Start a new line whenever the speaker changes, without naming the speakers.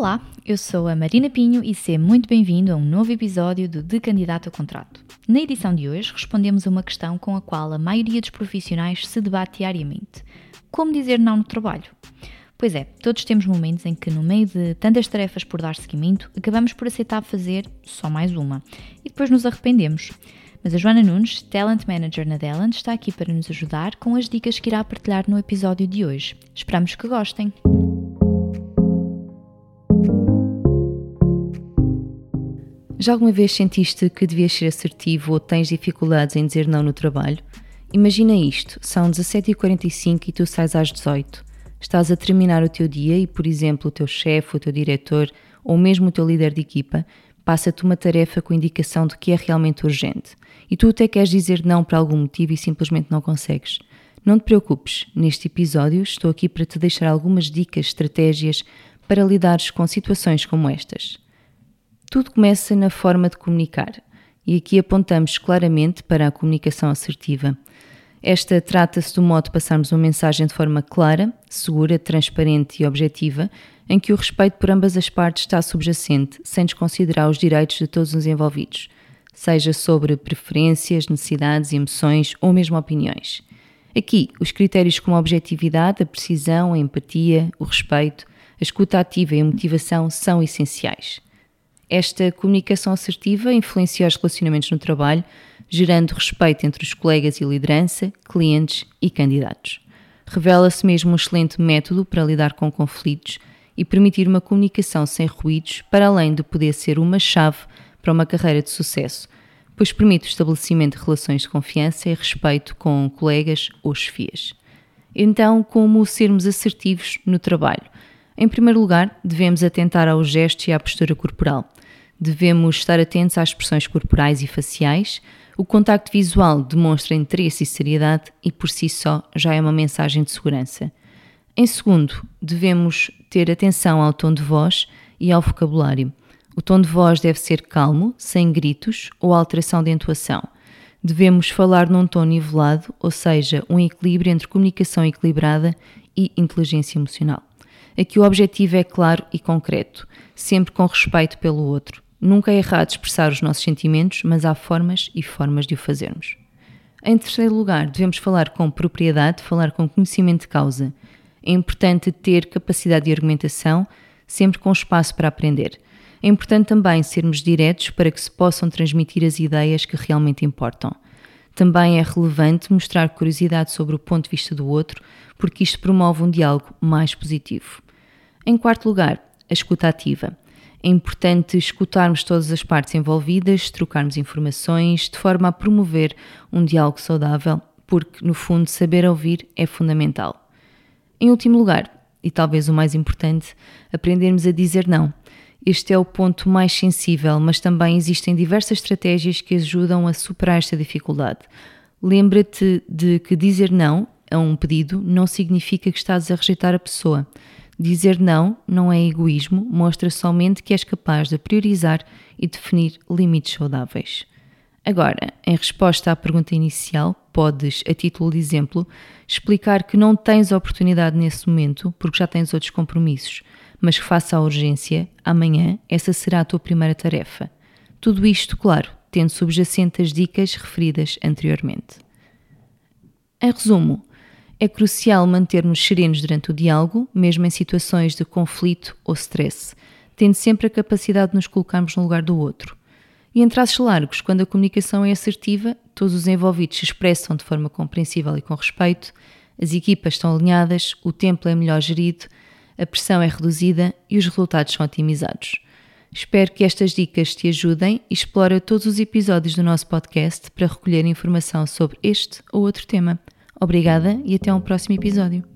Olá, eu sou a Marina Pinho e seja muito bem-vindo a um novo episódio do De Candidato a Contrato. Na edição de hoje respondemos a uma questão com a qual a maioria dos profissionais se debate diariamente: como dizer não no trabalho? Pois é, todos temos momentos em que, no meio de tantas tarefas por dar seguimento, acabamos por aceitar fazer só mais uma e depois nos arrependemos. Mas a Joana Nunes, Talent Manager na Delant, está aqui para nos ajudar com as dicas que irá partilhar no episódio de hoje. Esperamos que gostem!
Já alguma vez sentiste que devias ser assertivo ou tens dificuldades em dizer não no trabalho? Imagina isto: são 17h45 e tu sais às 18 Estás a terminar o teu dia e, por exemplo, o teu chefe, o teu diretor ou mesmo o teu líder de equipa passa-te uma tarefa com indicação de que é realmente urgente e tu até queres dizer não por algum motivo e simplesmente não consegues. Não te preocupes, neste episódio estou aqui para te deixar algumas dicas, estratégias para lidares com situações como estas. Tudo começa na forma de comunicar, e aqui apontamos claramente para a comunicação assertiva. Esta trata-se do modo de passarmos uma mensagem de forma clara, segura, transparente e objetiva, em que o respeito por ambas as partes está subjacente, sem desconsiderar os direitos de todos os envolvidos, seja sobre preferências, necessidades, emoções ou mesmo opiniões. Aqui, os critérios como a objetividade, a precisão, a empatia, o respeito, a escuta ativa e a motivação são essenciais. Esta comunicação assertiva influencia os relacionamentos no trabalho, gerando respeito entre os colegas e liderança, clientes e candidatos. Revela-se mesmo um excelente método para lidar com conflitos e permitir uma comunicação sem ruídos, para além de poder ser uma chave para uma carreira de sucesso, pois permite o estabelecimento de relações de confiança e respeito com colegas ou chefias. Então, como sermos assertivos no trabalho? Em primeiro lugar, devemos atentar ao gesto e à postura corporal. Devemos estar atentos às expressões corporais e faciais. O contacto visual demonstra interesse e seriedade e, por si só, já é uma mensagem de segurança. Em segundo, devemos ter atenção ao tom de voz e ao vocabulário. O tom de voz deve ser calmo, sem gritos ou alteração de entoação. Devemos falar num tom nivelado, ou seja, um equilíbrio entre comunicação equilibrada e inteligência emocional. Aqui o objetivo é claro e concreto, sempre com respeito pelo outro. Nunca é errado expressar os nossos sentimentos, mas há formas e formas de o fazermos. Em terceiro lugar, devemos falar com propriedade, falar com conhecimento de causa. É importante ter capacidade de argumentação, sempre com espaço para aprender. É importante também sermos diretos para que se possam transmitir as ideias que realmente importam. Também é relevante mostrar curiosidade sobre o ponto de vista do outro, porque isto promove um diálogo mais positivo. Em quarto lugar, a escuta ativa. É importante escutarmos todas as partes envolvidas, trocarmos informações, de forma a promover um diálogo saudável, porque, no fundo, saber ouvir é fundamental. Em último lugar, e talvez o mais importante, aprendermos a dizer não. Este é o ponto mais sensível, mas também existem diversas estratégias que ajudam a superar esta dificuldade. Lembra-te de que dizer não a um pedido não significa que estás a rejeitar a pessoa. Dizer não não é egoísmo, mostra somente que és capaz de priorizar e definir limites saudáveis. Agora, em resposta à pergunta inicial, podes, a título de exemplo, explicar que não tens oportunidade nesse momento porque já tens outros compromissos, mas que face à urgência, amanhã essa será a tua primeira tarefa. Tudo isto, claro, tendo subjacente as dicas referidas anteriormente. Em resumo, é crucial mantermos serenos durante o diálogo, mesmo em situações de conflito ou stress, tendo sempre a capacidade de nos colocarmos no lugar do outro. E em traços largos, quando a comunicação é assertiva, todos os envolvidos se expressam de forma compreensível e com respeito, as equipas estão alinhadas, o tempo é melhor gerido, a pressão é reduzida e os resultados são otimizados. Espero que estas dicas te ajudem e explora todos os episódios do nosso podcast para recolher informação sobre este ou outro tema. Obrigada e até um próximo episódio.